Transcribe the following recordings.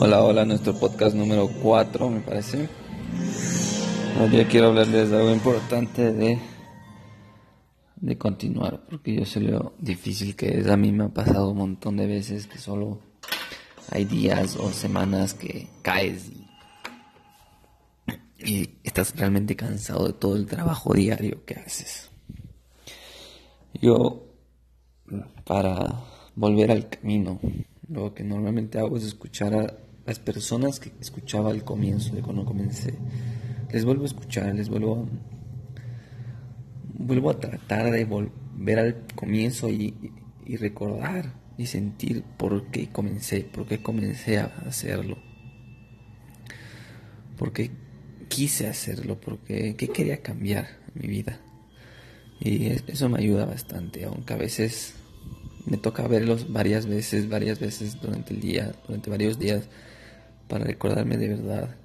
Hola, hola, nuestro podcast número 4, me parece. Hoy quiero hablarles de algo importante de, de continuar, porque yo sé lo difícil que es. A mí me ha pasado un montón de veces que solo hay días o semanas que caes y, y estás realmente cansado de todo el trabajo diario que haces. Yo, para volver al camino, lo que normalmente hago es escuchar a las personas que escuchaba al comienzo de cuando comencé. Les vuelvo a escuchar, les vuelvo a, vuelvo a tratar de volver al comienzo y, y recordar y sentir por qué comencé, por qué comencé a hacerlo, por qué quise hacerlo, por qué, quería cambiar mi vida. Y eso me ayuda bastante, aunque a veces me toca verlos varias veces, varias veces durante el día, durante varios días, para recordarme de verdad.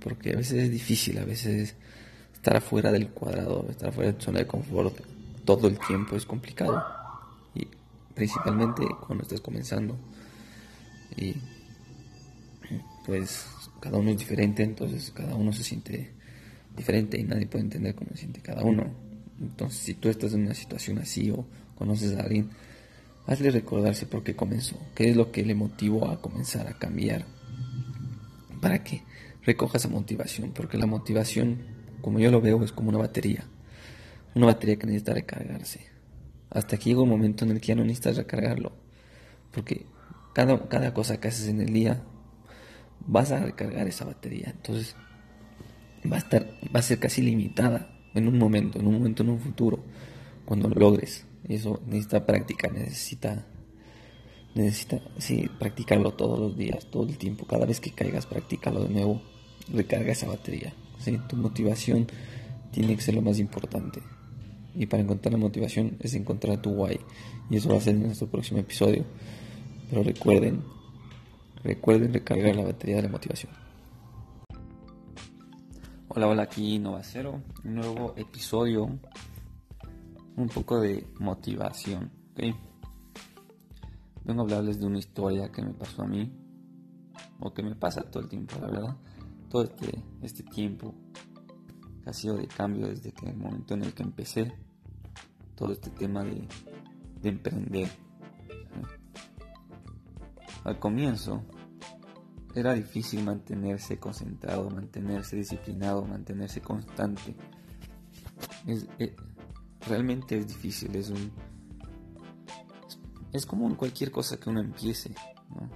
Porque a veces es difícil, a veces estar afuera del cuadrado, estar afuera de zona de confort todo el tiempo es complicado. Y principalmente cuando estás comenzando. Y pues cada uno es diferente, entonces cada uno se siente diferente y nadie puede entender cómo se siente cada uno. Entonces si tú estás en una situación así o conoces a alguien, hazle recordarse por qué comenzó, qué es lo que le motivó a comenzar a cambiar, para que recoja esa motivación, porque la motivación, como yo lo veo, es como una batería, una batería que necesita recargarse. Hasta que llega un momento en el que ya no necesitas recargarlo, porque cada, cada cosa que haces en el día vas a recargar esa batería, entonces va a estar, va a ser casi limitada en un momento, en un momento en un futuro, cuando lo logres. Eso necesita práctica, necesita, necesita, sí, practicarlo todos los días, todo el tiempo. Cada vez que caigas, practícalo de nuevo, recarga esa batería. ¿sí? Tu motivación tiene que ser lo más importante. Y para encontrar la motivación es encontrar tu why. Y eso va a ser en nuestro próximo episodio. Pero recuerden, recuerden recargar la batería de la motivación. Hola, hola, aquí Nova Cero, un nuevo episodio un poco de motivación. ¿okay? Vengo a hablarles de una historia que me pasó a mí, o que me pasa todo el tiempo, la verdad. Todo este, este tiempo que ha sido de cambio desde que el momento en el que empecé todo este tema de, de emprender. Al comienzo era difícil mantenerse concentrado, mantenerse disciplinado, mantenerse constante. Es, realmente es difícil, es un... Es como en cualquier cosa que uno empiece, ¿no?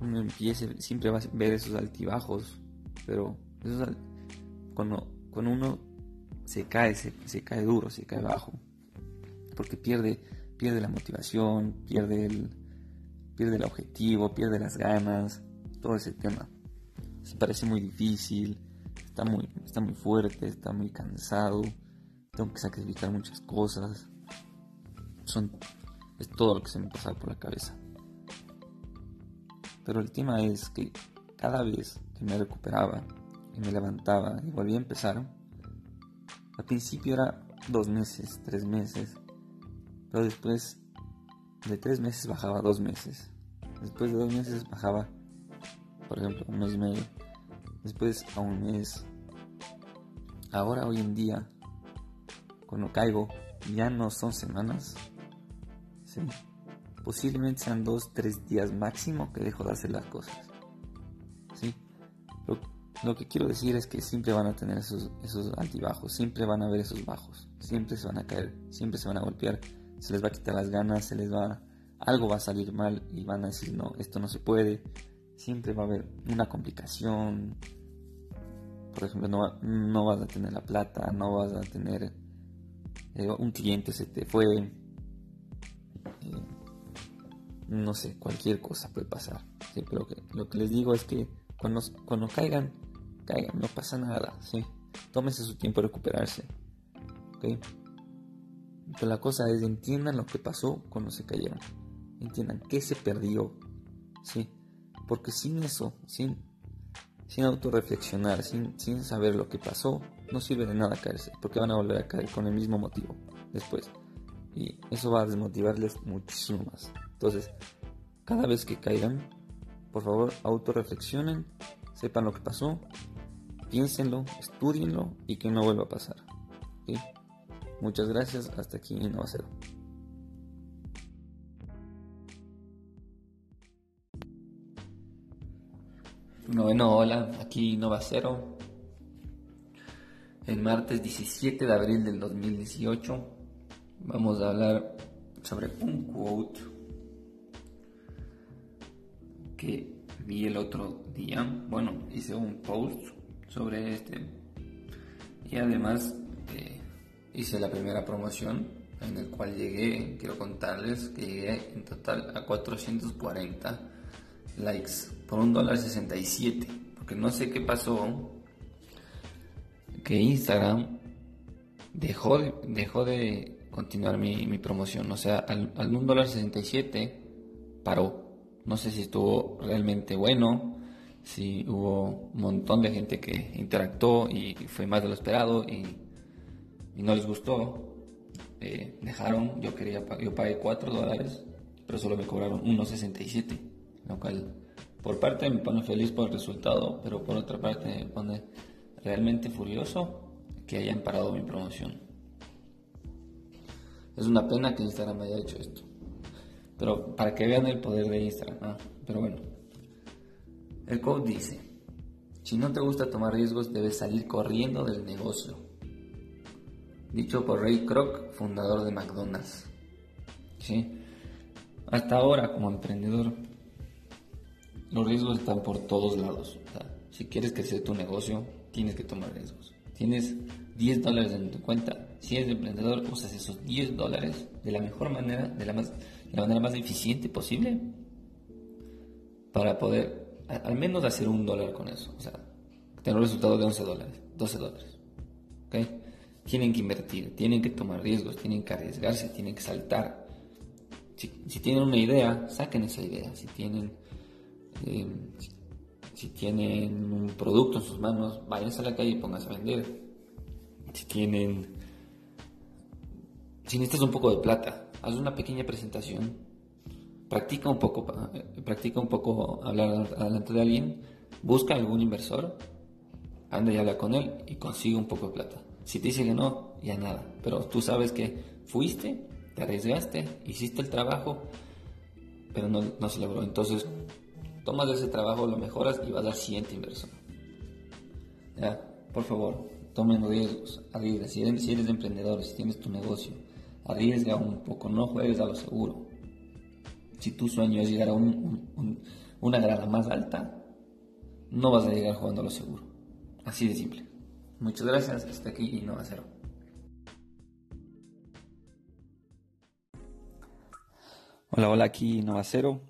Uno empiece, siempre va a ver esos altibajos, pero cuando uno se cae, se, se, cae duro, se cae bajo, porque pierde, pierde la motivación, pierde el, pierde el objetivo, pierde las ganas, todo ese tema. Se parece muy difícil, está muy, está muy fuerte, está muy cansado tengo que sacrificar muchas cosas. Son, es todo lo que se me pasa por la cabeza. Pero el tema es que cada vez que me recuperaba y me levantaba y volvía a empezar, al principio era dos meses, tres meses, pero después de tres meses bajaba dos meses. Después de dos meses bajaba, por ejemplo, un mes y medio. Después a un mes. Ahora, hoy en día, cuando caigo, ya no son semanas. Posiblemente sean dos, tres días máximo que dejo de hacer las cosas. ¿sí? Lo, lo, que quiero decir es que siempre van a tener esos, esos altibajos, siempre van a haber esos bajos, siempre se van a caer, siempre se van a golpear, se les va a quitar las ganas, se les va, algo va a salir mal y van a decir no, esto no se puede. Siempre va a haber una complicación. Por ejemplo, no, no vas a tener la plata, no vas a tener eh, un cliente se te fue, no sé, cualquier cosa puede pasar. ¿sí? Pero que, lo que les digo es que cuando, cuando caigan, caigan, no pasa nada. ¿sí? Tómense su tiempo de recuperarse. ¿okay? Pero la cosa es, entiendan lo que pasó cuando se cayeron. Entiendan qué se perdió. ¿sí? Porque sin eso, sin, sin autorreflexionar, sin, sin saber lo que pasó, no sirve de nada caerse, porque van a volver a caer con el mismo motivo después. Y eso va a desmotivarles muchísimo más. Entonces, cada vez que caigan, por favor, autorreflexionen, sepan lo que pasó, piénsenlo, estudienlo y que no vuelva a pasar. Muchas gracias, hasta aquí Innova Cero. Bueno, hola, aquí Innova Cero. El martes 17 de abril del 2018 vamos a hablar sobre un quote que vi el otro día. Bueno, hice un post sobre este y además eh, hice la primera promoción en el cual llegué, quiero contarles que llegué en total a 440 likes por un dólar 67 porque no sé qué pasó que Instagram dejó de, dejó de continuar mi, promoción o sea al, al un dólar 67 paró no sé si estuvo realmente bueno, si hubo un montón de gente que interactuó y fue más de lo esperado y, no les gustó. Eh, dejaron, yo quería, yo pagué 4 dólares, pero solo me cobraron 1.67, lo cual por parte me pone feliz por el resultado, pero por otra parte me pone realmente furioso que hayan parado mi promoción. Es una pena que Instagram haya hecho esto. Pero para que vean el poder de Instagram. pero bueno. El code dice, si no te gusta tomar riesgos, debes salir corriendo del negocio. Dicho por Ray Kroc, fundador de McDonald's. ¿Sí? Hasta ahora, como emprendedor, los riesgos están por todos lados. si quieres crecer tu negocio, tienes que tomar riesgos. Tienes 10 dólares en tu cuenta. Si eres emprendedor, usas esos 10 dólares de la mejor manera, de la, más, la manera más eficiente posible para poder al menos hacer un dólar con eso. O sea, tener un resultado de 11 dólares, 12 dólares. ¿Okay? Tienen que invertir, tienen que tomar riesgos, tienen que arriesgarse, tienen que saltar. Si, si tienen una idea, saquen esa idea. Si tienen, eh, si tienen un producto en sus manos, váyanse a la calle y pónganse a vender. Si tienen. Si necesitas un poco de plata, haz una pequeña presentación. Practica un poco, practica un poco hablar delante de alguien. Busca algún inversor, anda y habla con él y consigue un poco de plata. Si te dice que no, ya nada. Pero tú sabes que fuiste, te arriesgaste, hiciste el trabajo, pero no, no se logró. Entonces, tomas ese trabajo, lo mejoras y vas al siguiente inversor. Ya, por favor, tomen riesgos, arriesga. Si eres, si eres emprendedor, si tienes tu negocio, arriesga un poco, no juegues a lo seguro. Si tu sueño es llegar a una grada más alta, no vas a llegar jugando a lo seguro. Así de simple. Muchas gracias, hasta aquí y no a cero. Hola, hola, aquí Nova Cero.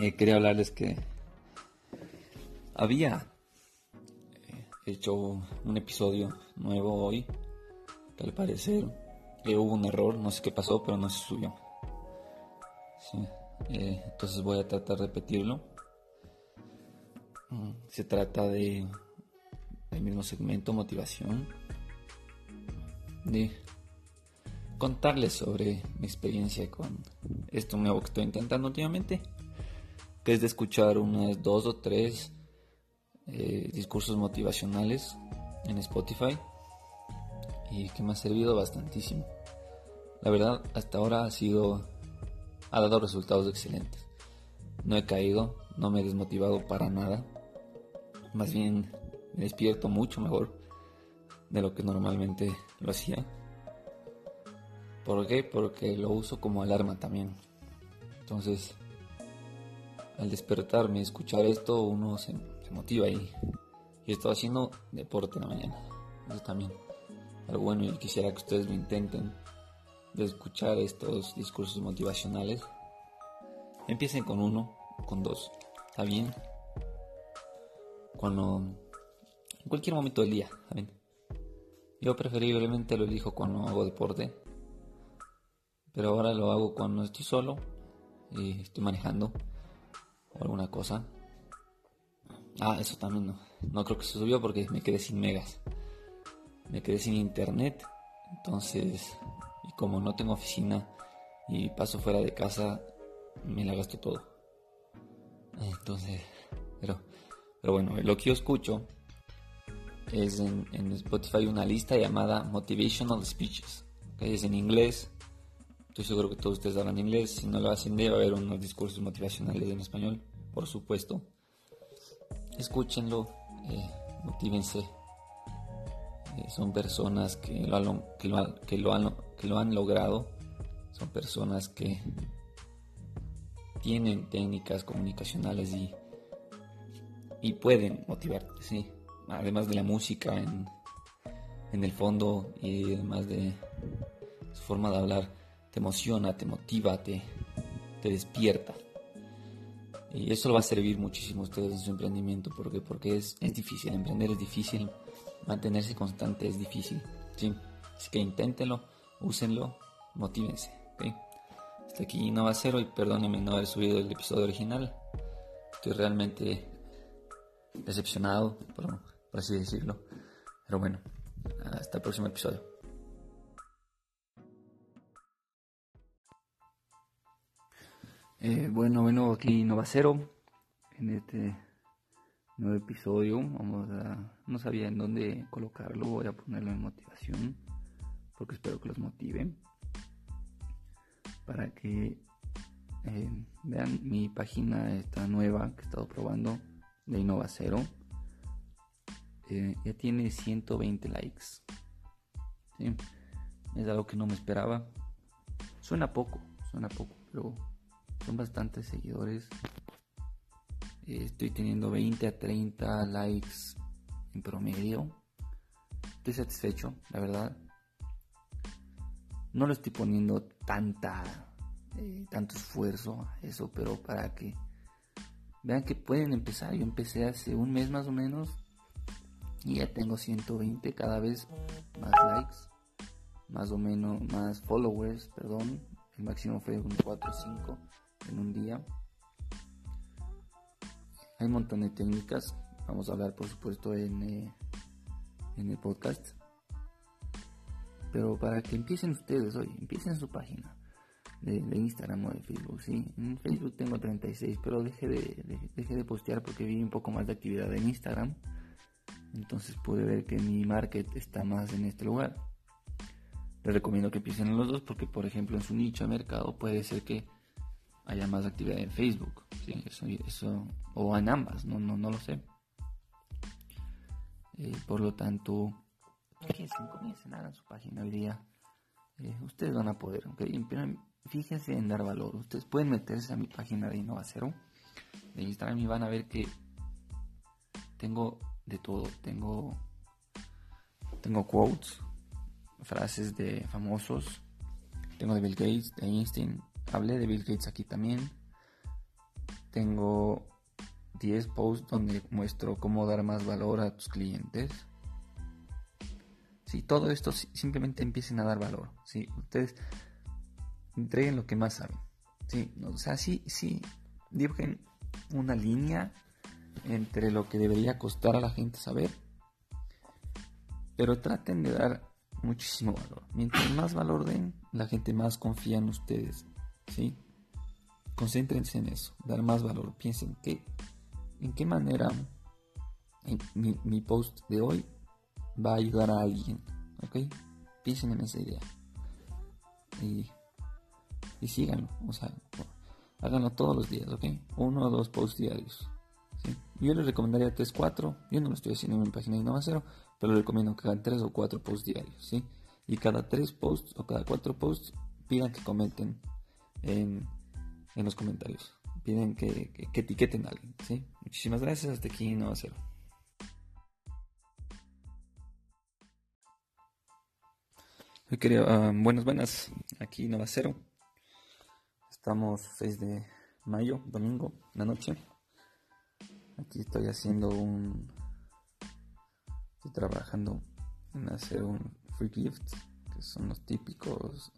Eh, quería hablarles que había eh, hecho un episodio nuevo hoy, que al parecer eh, hubo un error, no sé qué pasó, pero no se subió. entonces voy a tratar de repetirlo. Mm, se trata de el mismo segmento, motivación, de contarles sobre mi experiencia con esto nuevo que estoy intentando últimamente es de escuchar unas dos o tres eh, discursos motivacionales en Spotify y que me ha servido bastantísimo. La verdad, hasta ahora ha sido, ha dado resultados excelentes. No he caído, no me he desmotivado para nada. Más bien me despierto mucho mejor de lo que normalmente lo hacía. ¿Por qué? Porque lo uso como alarma también. Entonces, al despertarme y escuchar esto, uno se, motiva y, y estoy haciendo deporte en la mañana. Eso también algo bueno y quisiera que ustedes lo intenten de escuchar estos discursos motivacionales. Empiecen con uno, con dos, ¿está bien? Cuando, en cualquier momento del día, ¿está bien? Yo preferiblemente lo elijo cuando hago deporte, pero ahora lo hago cuando estoy solo y estoy manejando o alguna cosa. Ah, eso también no. No creo que se subió porque me quedé sin megas. Me quedé sin internet. Entonces, y como no tengo oficina y paso fuera de casa, me la gasto todo. Entonces, pero, pero bueno, lo que yo escucho es en, Spotify una lista llamada Motivational Speeches, es en inglés. Estoy seguro que todos ustedes hablan inglés. Si no lo hacen, debe haber unos discursos motivacionales en español, por supuesto. Escúchenlo, eh. Eh, son personas que lo, han, que, lo que, lo han, que lo han logrado. Son personas que tienen técnicas comunicacionales y, y pueden motivarte, sí. Además de la música en, en el fondo y además de su forma de hablar, te emociona, te motiva, te, te despierta. Y eso va a servir muchísimo a ustedes en su emprendimiento porque, porque es, es difícil, emprender es difícil, mantenerse constante es difícil. ¿sí? Así que inténtenlo, úsenlo, motívense. Hasta aquí no va a ser hoy, perdónenme no haber subido el episodio original. Estoy realmente decepcionado, por, por así decirlo. Pero bueno, hasta el próximo episodio. Eh, bueno, bueno, aquí Nova Cero. En este nuevo episodio, vamos a. No sabía en dónde colocarlo, voy a ponerlo en motivación, porque espero que los motive para que eh, vean mi página esta nueva que he estado probando de Innova Cero. Eh, ya tiene 120 likes. Es algo que no me esperaba. Suena poco, suena poco, pero son bastantes seguidores. Estoy teniendo 20 a 30 likes en promedio. Estoy satisfecho, la verdad no lo estoy poniendo tanta, eh, tanto esfuerzo a eso, pero para que vean que pueden empezar. Yo empecé hace un mes más o menos y ya tengo 120 cada vez más likes, más o menos más followers, perdón. El máximo fue un 4 o 5 en un día. Hay un montón de técnicas. Vamos a hablar, por supuesto, en, eh, en el podcast. Pero para que empiecen ustedes hoy, empiecen su página de, Instagram o de Facebook, ¿sí? En Facebook tengo 36, pero dejé de, de postear porque vi un poco más de actividad en Instagram. Entonces pude ver que mi market está más en este lugar. Les recomiendo que empiecen en los dos porque, por ejemplo, en su nicho de mercado puede ser que haya más actividad en Facebook, ¿sí? eso, eso, o en ambas, no, no, no lo sé. Eh, por lo tanto, comiencen, hagan su página hoy día. Eh, ustedes van a poder, ¿ok? fíjense en dar valor. Ustedes pueden meterse a mi página de Innovacero de Instagram y van a ver que tengo de todo. Tengo, tengo quotes, frases de famosos. Tengo de Bill Gates, de Einstein. Hablé de Bill Gates aquí también. Tengo 10 posts donde muestro cómo dar más valor a tus clientes. Si todo esto simplemente empiecen a dar valor. Si ustedes entreguen lo que más saben. Sí, o sea, sí, sí, dibujen una línea entre lo que debería costar a la gente saber, pero traten de dar muchísimo valor. Mientras más valor den, la gente más confía en ustedes, ¿sí? Concéntrense en eso, dar más valor. Piensen que, en qué manera mi, post de hoy va a ayudar a alguien, ¿ok? Piensen en esa idea. Y, y síganlo, o sea, háganlo todos los días, ¿ok? Uno o dos posts diarios. Yo les recomendaría 3, 4, yo no lo estoy haciendo en mi página de Innovacero, pero les recomiendo que hagan 3 o 4 posts diarios, ¿sí? Y cada 3 posts o cada 4 posts pidan que comenten en, en los comentarios. Piden que, que, que, etiqueten a alguien, ¿sí? Muchísimas gracias, hasta aquí Innovacero. quería, uh, buenas, buenas, aquí Nueva Cero. Estamos 6 de mayo, domingo, la noche. Aquí estoy haciendo un. Estoy trabajando en hacer un free gift, que son los típicos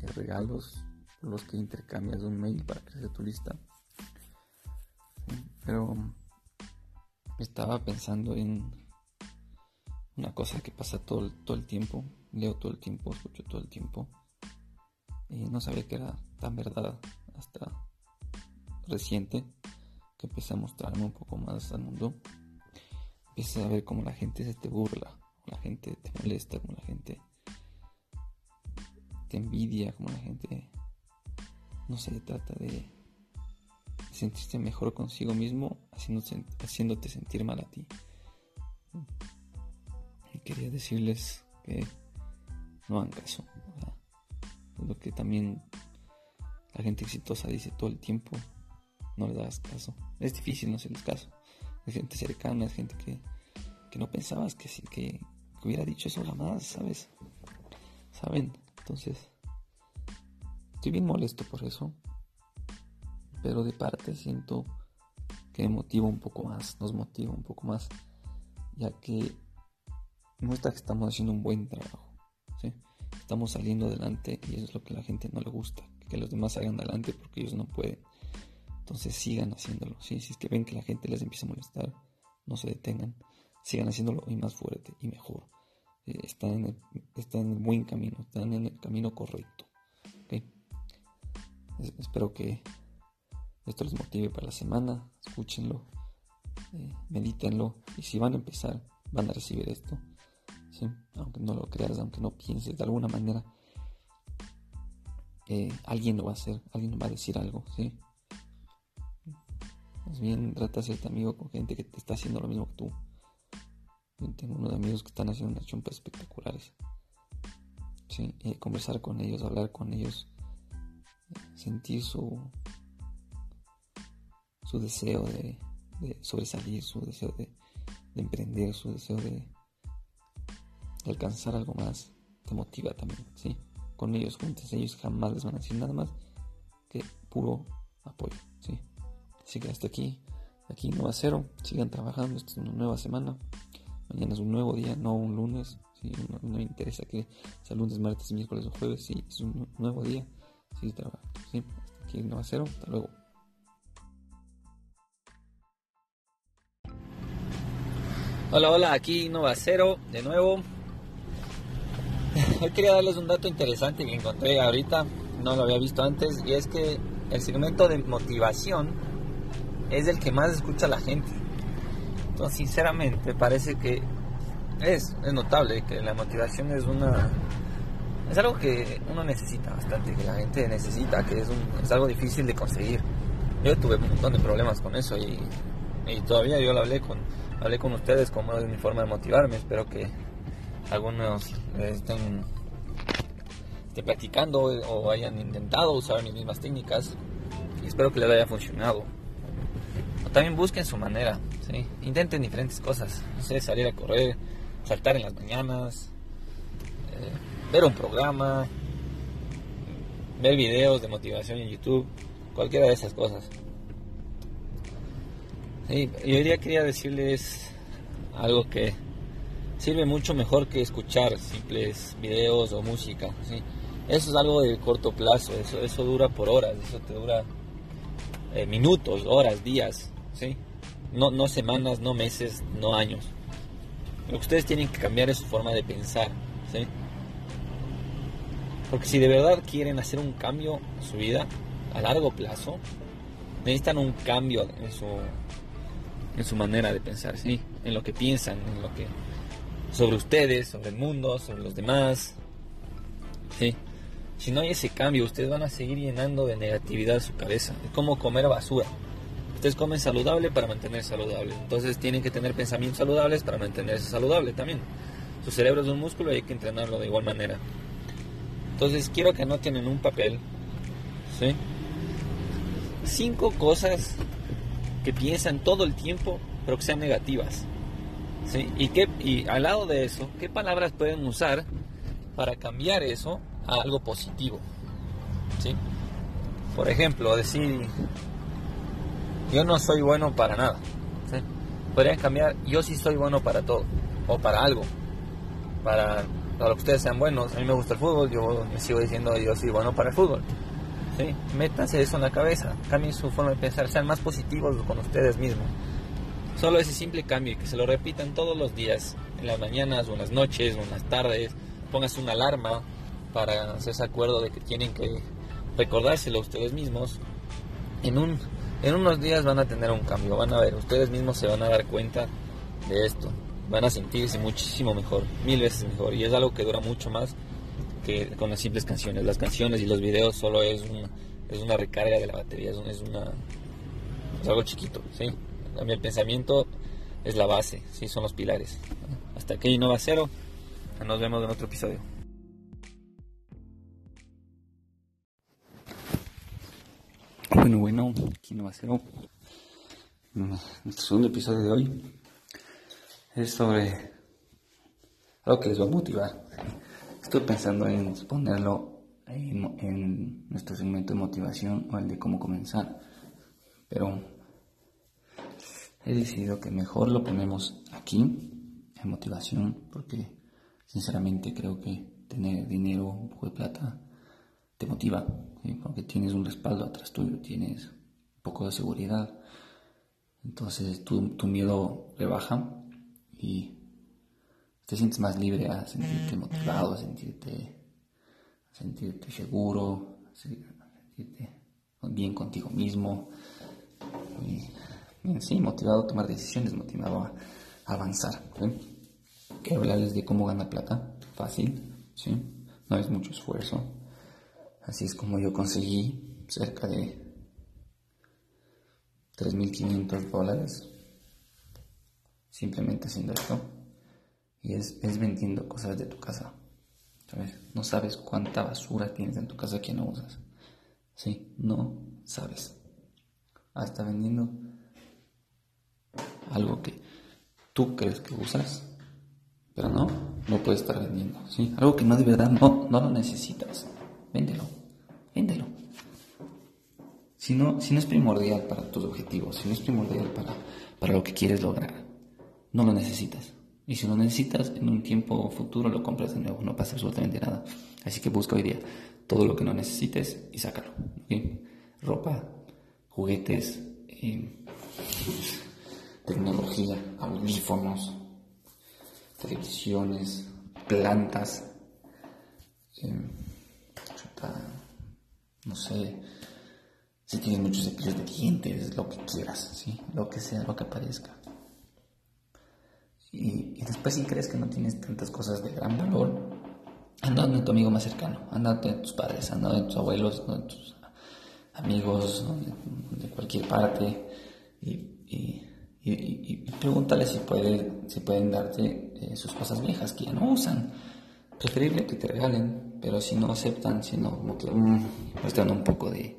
eh, regalos los que intercambias un mail para crecer tu lista. Pero estaba pensando en una cosa que pasa todo, todo el tiempo, leo todo el tiempo, escucho todo el tiempo. Y no sabía que era tan verdad hasta reciente, que empecé a mostrarme un poco más al mundo, empiezas a ver cómo la gente se te burla, la gente te molesta, como la gente te envidia, como la gente, no se trata de sentirse mejor consigo mismo haciéndote, sentir mal a ti. Y quería decirles que no hagan caso. lo que también la gente exitosa dice todo el tiempo. No le das caso. Es difícil no hacerles caso. Es gente cercana, es gente que, que no pensabas que, que, que hubiera dicho eso jamás, ¿sabes? ¿Saben? Entonces, estoy bien molesto por eso. Pero de parte siento que me motiva un poco más, nos motiva un poco más, ya que muestra que estamos haciendo un buen trabajo. ¿sí? Estamos saliendo adelante y eso es lo que a la gente no le gusta, que los demás salgan adelante porque ellos no pueden. Entonces sigan haciéndolo. Si es que ven que la gente les empieza a molestar, no se detengan. Sigan haciéndolo y más fuerte y mejor. Eh, están, en el, están, en el, buen camino, están en el camino correcto. Espero que esto les motive para la semana. Escúchenlo, eh, medítenlo y si van a empezar, van a recibir esto. Aunque no lo creas, aunque no pienses de alguna manera, eh, alguien lo va a hacer, alguien va a decir algo. ¿sí? Más bien trata de ser amigo con gente que te está haciendo lo mismo que tú. Tengo unos amigos que están haciendo unas chumpas espectaculares. ¿sí? conversar con ellos, hablar con ellos, sentir su, su deseo de, sobresalir, su deseo de, emprender, su deseo de, alcanzar algo más, te motiva también, ¿sí? Con ellos juntos, ellos jamás les van a decir nada más que puro apoyo, ¿sí? Así que hasta aquí, aquí Nueva Cero, sigan trabajando, esta es una nueva semana, mañana es un nuevo día, no un lunes, ¿sí? no, me interesa que sea lunes, martes, miércoles o jueves, sí, es un nuevo día, sigue trabajando, ¿sí? Aquí Nueva Cero, hasta luego. Hola, hola, aquí Nova Cero de nuevo. Hoy quería darles un dato interesante que encontré ahorita, no lo había visto antes, y es que el segmento de motivación es el que más escucha la gente. Entonces, sinceramente, parece que es, es notable que la motivación es una es algo que uno necesita bastante, que la gente necesita, que es, un, es algo difícil de conseguir. Yo tuve un montón de problemas con eso y, y todavía yo lo hablé con hablé con ustedes como es mi forma de motivarme. Espero que algunos estén, estén practicando o hayan intentado usar mis mismas técnicas y espero que les haya funcionado. también busquen su manera, ¿sí? intenten diferentes cosas, no sé, salir a correr, saltar en las mañanas, ver un programa, ver videos de motivación en YouTube, cualquiera de esas cosas. Y, hoy día quería decirles algo que sirve mucho mejor que escuchar simples videos o música. Eso es algo de corto plazo, eso, eso dura por horas, eso te dura eh, minutos, horas, días, ¿sí? no, no semanas, no meses, no años. Lo que ustedes tienen que cambiar es su forma de pensar. Porque si de verdad quieren hacer un cambio en su vida a largo plazo, necesitan un cambio en su en su manera de pensar, ¿sí? en lo que piensan, en lo que sobre ustedes, sobre el mundo, sobre los demás. ¿sí? Si no hay ese cambio, ustedes van a seguir llenando de negatividad su cabeza. Es como comer basura. Ustedes comen saludable para mantenerse saludable. Entonces tienen que tener pensamientos saludables para mantenerse saludable también. Su cerebro es un músculo y hay que entrenarlo de igual manera. Entonces quiero que anoten en un papel ¿sí? cinco cosas que piensan todo el tiempo, pero que sean negativas. ¿sí? Y, qué, y al lado de eso, ¿qué palabras pueden usar para cambiar eso a algo positivo? ¿sí? Por ejemplo, decir, yo no soy bueno para nada. ¿sí? Podrían cambiar, yo sí soy bueno para todo, o para algo, para, para lo que ustedes sean buenos. A mí me gusta el fútbol, yo me sigo diciendo, yo soy bueno para el fútbol. ¿sí? Métanse eso en la cabeza, cambien su forma de pensar, sean más positivos con ustedes mismos. Solo ese simple cambio y que se lo repitan todos los días, en las mañanas o en las noches o en las tardes, pongas una alarma para hacerse acuerdo de que tienen que recordárselo a ustedes mismos. En un En unos días van a tener un cambio, van a ver, ustedes mismos se van a dar cuenta de esto, van a sentirse muchísimo mejor, mil veces mejor, y es algo que dura mucho más que con las simples canciones. Las canciones y los videos solo es una, es una recarga de la batería, es, una es algo chiquito, ¿sí? El pensamiento es la base, ¿sí? Son los pilares. Hasta aquí Innova Cero. Nos vemos en otro episodio. Bueno, bueno, aquí Innova Cero. Nuestro segundo episodio de hoy es sobre algo que les va a motivar. Estoy pensando en ponerlo en, en nuestro segmento de motivación o el de cómo comenzar, pero he decidido que mejor lo ponemos aquí, en motivación, porque sinceramente creo que tener dinero, un poco de plata, te motiva, porque tienes un respaldo atrás tuyo, tienes un poco de seguridad, entonces tu, tu miedo rebaja y te sientes más libre a sentirte motivado, a sentirte, a sentirte seguro, a sentirte bien contigo mismo. Y, sí, motivado a tomar decisiones, motivado a, avanzar. Quiero hablarles de cómo ganar plata. Fácil, ¿sí? No es mucho esfuerzo. Así es como yo conseguí cerca de 3.500 dólares simplemente haciendo esto. Y es, es vendiendo cosas de tu casa. No sabes cuánta basura tienes en tu casa que no usas. Sí, no sabes. Hasta vendiendo algo que tú crees que usas, pero no, no puedes estar vendiendo. ¿sí? Algo que no de verdad no, no lo necesitas. Véndelo, véndelo. Si no, si no es primordial para tus objetivos, si no es primordial para, para lo que quieres lograr, no lo necesitas. Y si lo necesitas, en un tiempo futuro lo compras de nuevo, no pasa absolutamente nada. Así que busca hoy día todo lo que no necesites y sácalo. Ropa, juguetes, eh, tecnología, audífonos, televisiones, plantas, eh, no sé, si tienes muchos cepillos de dientes, lo que quieras, ¿sí? lo que sea, lo que aparezca. Y, después si crees que no tienes tantas cosas de gran valor, anda donde tu amigo más cercano, anda donde tus padres, anda donde tus abuelos, donde tus amigos, de cualquier parte, y, pregúntale si, puede, si pueden darte eh, sus cosas viejas que ya no usan. Preferible que te regalen, pero si no aceptan, si no, como que mm, pues un poco de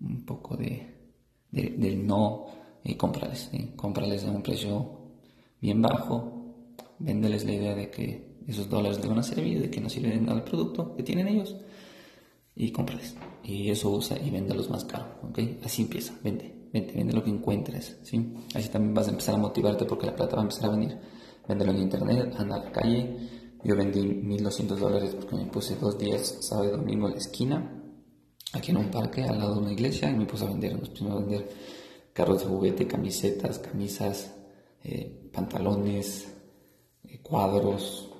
un poco de, de del no y cómprales, cómprales a un precio bien bajo, véndeles la idea de que esos dólares les van a servir, de que no sirven al producto que tienen ellos y cómprales. Y eso usa y véndelos más caro, ¿ok? Así empieza, vende, vende, vende lo que encuentres, ¿sí? Así también vas a empezar a motivarte porque la plata va a empezar a venir. Véndelo en internet, anda a la calle. Yo vendí 1200 dólares porque me puse dos días, sábado y domingo en la esquina, aquí en un parque al lado de una iglesia y me puse a vender, nos pusimos a vender carros de juguete, camisetas, camisas, eh, pantalones, eh, cuadros,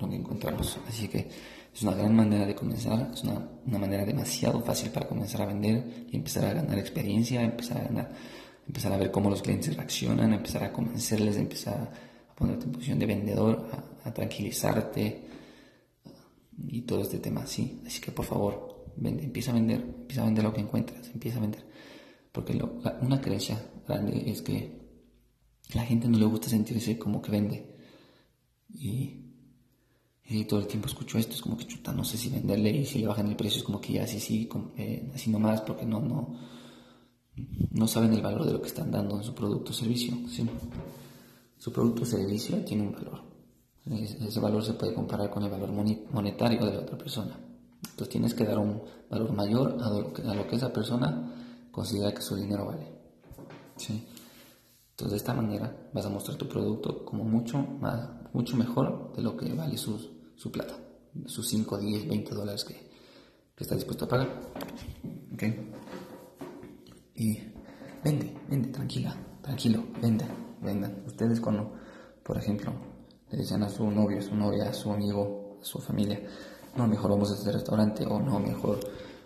lo que encontramos. Así que es una gran manera de comenzar, es una, una, manera demasiado fácil para comenzar a vender y empezar a ganar experiencia, empezar a ganar, empezar a ver cómo los clientes reaccionan, empezar a convencerles, empezar a ponerte en posición de vendedor, a, a tranquilizarte y todo este tema así. Así que por favor, vende, empieza a vender, empieza a vender lo que encuentras, empieza a vender. Porque una creencia grande es que la gente no le gusta sentirse como que vende. Y, todo el tiempo escucho esto, es como que chuta, no sé si venderle y si le bajan el precio es como que ya sí, sí, eh, así nomás, porque no, no, no saben el valor de lo que están dando en su producto o servicio. Su producto o servicio tiene un valor. Ese valor se puede comparar con el valor monetario de la otra persona. Entonces tienes que dar un valor mayor a lo que esa persona considera que su dinero vale. ¿sí? Entonces de esta manera vas a mostrar tu producto como mucho, más, mucho mejor de lo que vale su, su plata, sus 5, 10, 20 dólares que, que está dispuesto a pagar. ¿Okay? Y vende, vende, tranquila, tranquilo, venda, vendan. Ustedes cuando, por ejemplo, le dicen a su novio, a su novia, a su amigo, a su familia, no, mejor vamos a este restaurante o no, mejor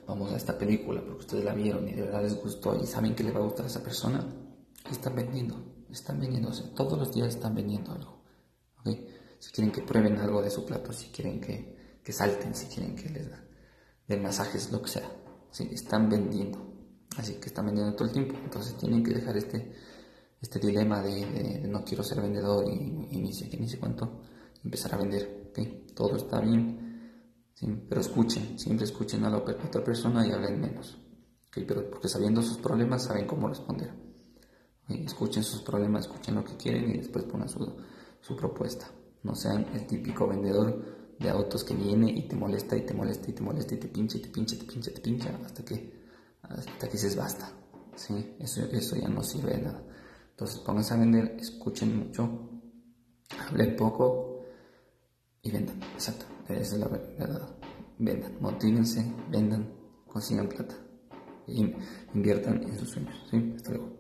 vamos a esta película porque ustedes la vieron y de verdad les gustó y saben que le va a gustar a esa persona, están vendiendo, están vendiéndose, todos los días están vendiendo algo. Si quieren que prueben algo de su plato, si quieren que, que salten, si quieren que les den masajes, lo que sea, ¿sí? están vendiendo. Así que están vendiendo todo el tiempo, entonces tienen que dejar este, este dilema de, no quiero ser vendedor y, ni sé ni sé cuánto, empezar a vender. Todo está bien, pero escuchen, siempre escuchen a la otra persona y hablen menos. Pero porque sabiendo sus problemas saben cómo responder. Escuchen sus problemas, escuchen lo que quieren y después pongan su, propuesta. No sean el típico vendedor de autos que viene y te molesta y te molesta y te molesta y te pincha y te pincha y te pincha y te pincha hasta que, hasta que dices basta. ¿sí? Eso, eso ya no sirve de nada. Entonces pónganse a vender, escuchen mucho, hablen poco y vendan. Exacto, esa es la verdad. Vendan, motívense, vendan, consigan plata y inviertan en sus sueños. ¿sí? Hasta luego.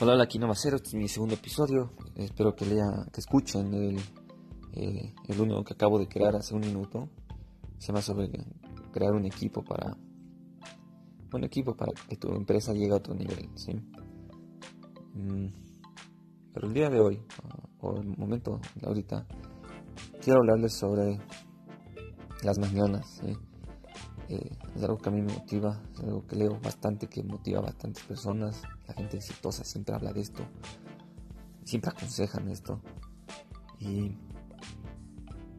Hola, aquí Novacero, este es mi segundo episodio. Espero que lea, que escuchen el, eh, el uno que acabo de crear hace un minuto. Se llama sobre crear un equipo para un equipo para que tu empresa llegue a otro nivel, ¿sí? Mm, pero el día de hoy, o el momento de ahorita, quiero hablarles sobre las mañanas, eh, es algo que a mí me motiva, es algo que leo bastante, que motiva a bastantes personas. La gente exitosa siempre habla de esto, siempre aconsejan esto. Y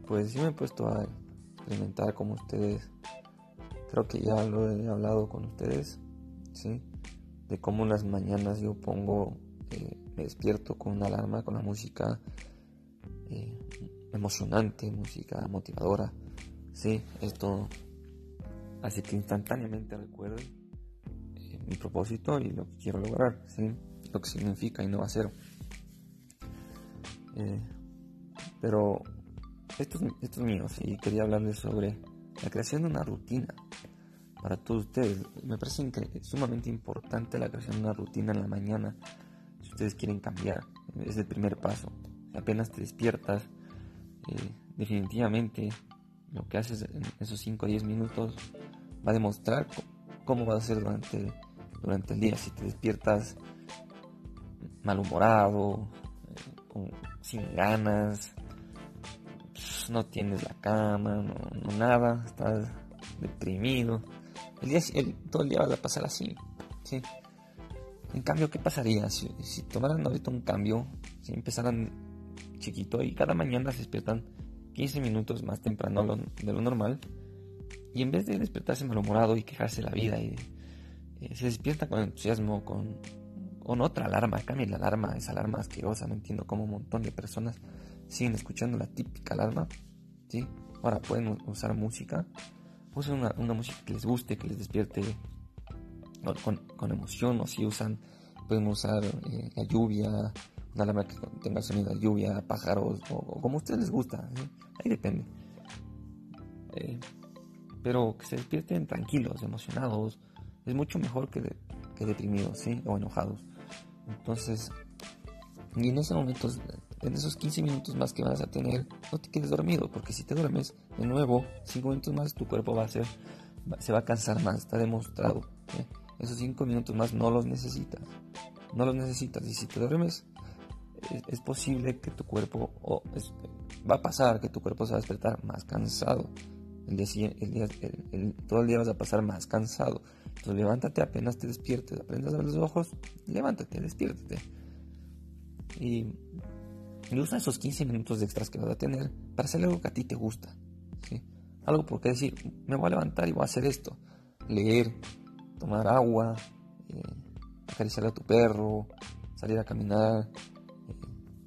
pues yo me he puesto a experimentar como ustedes creo que ya lo he hablado con ustedes, ¿sí? De cómo en las mañanas yo pongo, eh, me despierto con una alarma, con la música eh, emocionante, música motivadora, ¿sí? Esto hace que instantáneamente recuerde eh, mi propósito y lo que quiero lograr, ¿sí? Lo que significa y no va a ser. pero esto, esto es mío, sí, quería hablarles sobre la creación de una rutina para todos ustedes. Me parece sumamente importante la creación de una rutina en la mañana ustedes quieren cambiar. Es el primer paso. Apenas te despiertas, eh, definitivamente lo que haces en esos 5 o 10 minutos va a demostrar cómo va a ser durante, durante el día. Si te despiertas malhumorado, eh, sin ganas, no tienes la cama, no, nada, estás deprimido. El día, todo el día va a pasar así. ¿sí? En cambio, ¿qué pasaría si, tomaran ahorita un cambio? Si empezaran chiquito y cada mañana se despiertan 15 minutos más temprano de lo normal y en vez de despertarse malhumorado y quejarse de la vida y eh, se despierta con entusiasmo, con, otra alarma, cambien la alarma, esa alarma asquerosa, no entiendo cómo un montón de personas siguen escuchando la típica alarma, ¿sí? Ahora pueden usar música, usen una, música que les guste, que les despierte con, emoción, o si usan, pueden usar eh, la lluvia, una alarma que tenga sonido de lluvia, pájaros, o, como a ustedes les gusta, ahí depende. Eh, pero que se despierten tranquilos, emocionados, es mucho mejor que, que deprimidos, ¿sí? O enojados. Entonces, y en ese momento, en esos 15 minutos más que vas a tener, no te quedes dormido, porque si te duermes de nuevo, 5 minutos más, tu cuerpo va a ser, se va a cansar más, está demostrado. ¿eh? Esos 5 minutos más no los necesitas, no los necesitas. Y si te duermes, es, posible que tu cuerpo, o va a pasar que tu cuerpo se va a despertar más cansado. El día, el todo el día vas a pasar más cansado. Entonces levántate apenas te despiertes, aprendas a ver los ojos, levántate, despiértate y, usa esos 15 minutos de extras que vas a tener para hacer algo que a ti te gusta. ¿sí? Algo por qué decir, me voy a levantar y voy a hacer esto. Leer, tomar agua, eh, acariciar a tu perro, salir a caminar, eh,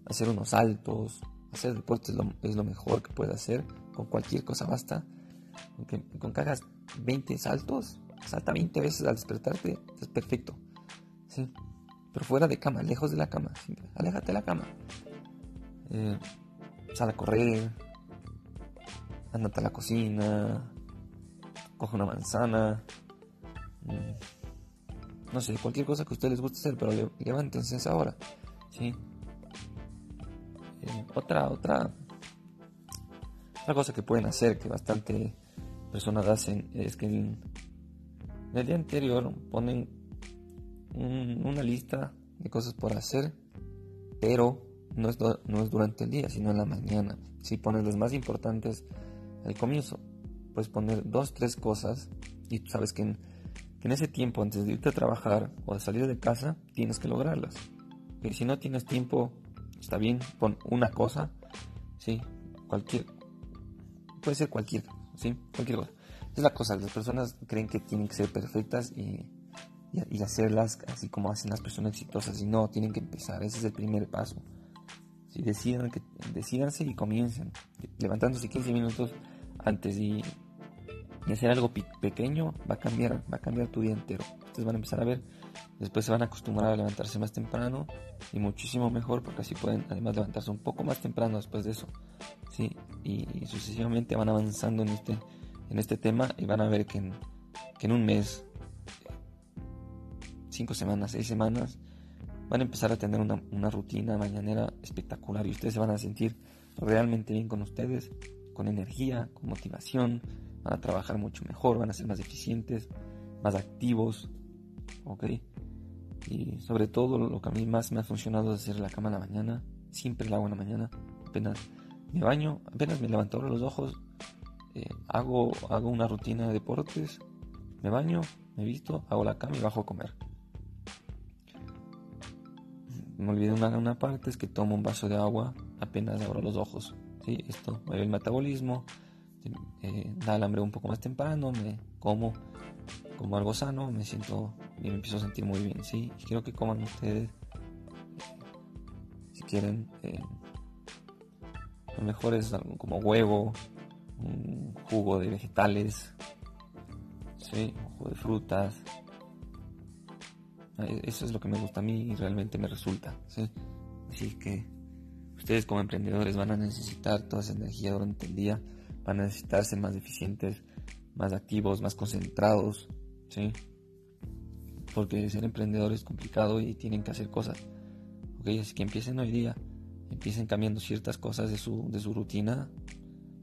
hacer unos saltos. Hacer deporte es lo, mejor que puedes hacer. Con cualquier cosa basta. Con que, con que hagas 20 saltos, salta 20 veces al despertarte, es perfecto. pero fuera de cama, lejos de la cama, aléjate de la cama. Eh, sal a correr, andate a la cocina, coge una manzana, no sé, cualquier cosa que a ustedes les guste hacer, pero levántense esa hora, ¿sí? Eh, otra, otra, Otra cosa que pueden hacer, que bastante personas hacen, es que en, el día anterior ponen una lista de cosas por hacer, pero no es, no es durante el día, sino en la mañana. Si pones las más importantes al comienzo, puedes poner dos, tres cosas y tú sabes que que en ese tiempo, antes de irte a trabajar o de salir de casa, tienes que lograrlas. Y si no tienes tiempo, está bien, pon una cosa, sí, cualquier, puede ser cualquier, sí, cualquier cosa. Es la cosa, las personas creen que tienen que ser perfectas y, y, hacerlas así como hacen las personas exitosas y no, tienen que empezar, ese es el primer paso. Si decidan que, decidanse y comiencen, levantándose 15 minutos antes y, y hacer algo pequeño va a cambiar, va a cambiar tu día entero. Ustedes van a empezar a ver, después se van a acostumbrar a levantarse más temprano y muchísimo mejor porque así pueden además levantarse un poco más temprano después de eso. ¿sí? Y, sucesivamente van avanzando en este, en este tema y van a ver que en, que en un mes, cinco semanas, seis semanas, van a empezar a tener una, una rutina mañanera espectacular y ustedes se van a sentir realmente bien con ustedes, con energía, con motivación, van a trabajar mucho mejor, van a ser más eficientes, más activos, ¿ok? Y sobre todo lo que a mí más me ha funcionado es hacer la cama en la mañana, siempre la hago en la mañana, apenas me baño, apenas me levanto los ojos, eh, hago, hago una rutina de deportes, me baño, me visto, hago la cama y bajo a comer. Me olvidé una, una parte, es que tomo un vaso de agua apenas abro los ojos. ¿sí? Esto mueve el metabolismo, eh, da el hambre un poco más temprano, me como, como algo sano, me siento y me empiezo a sentir muy bien, ¿sí? Quiero que coman ustedes, si quieren, eh, lo mejor es algo como huevo, un jugo de vegetales, ¿sí? Un jugo de frutas. Eh, eso es lo que me gusta a mí y realmente me resulta, ¿sí? Así que ustedes como emprendedores van a necesitar toda esa energía durante el día van a necesitar ser más eficientes, más activos, más concentrados, ¿sí? Porque ser emprendedor es complicado y tienen que hacer cosas, ¿ok? Así que empiecen hoy día, empiecen cambiando ciertas cosas de su, de su rutina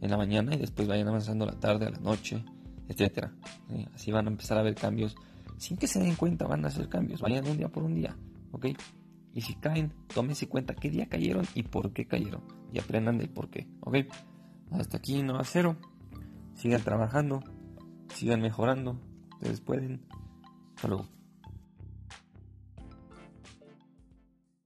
en la mañana y después vayan avanzando la tarde, a la noche, etc. Así van a empezar a ver cambios sin que se den cuenta, van a hacer cambios, vayan un día por un día, ¿ok? Y si caen, tómense cuenta qué día cayeron y por qué cayeron y aprendan del por qué, ¿ok? Hasta aquí no a cero. Sigan trabajando, sigan mejorando. Ustedes pueden. Hasta luego.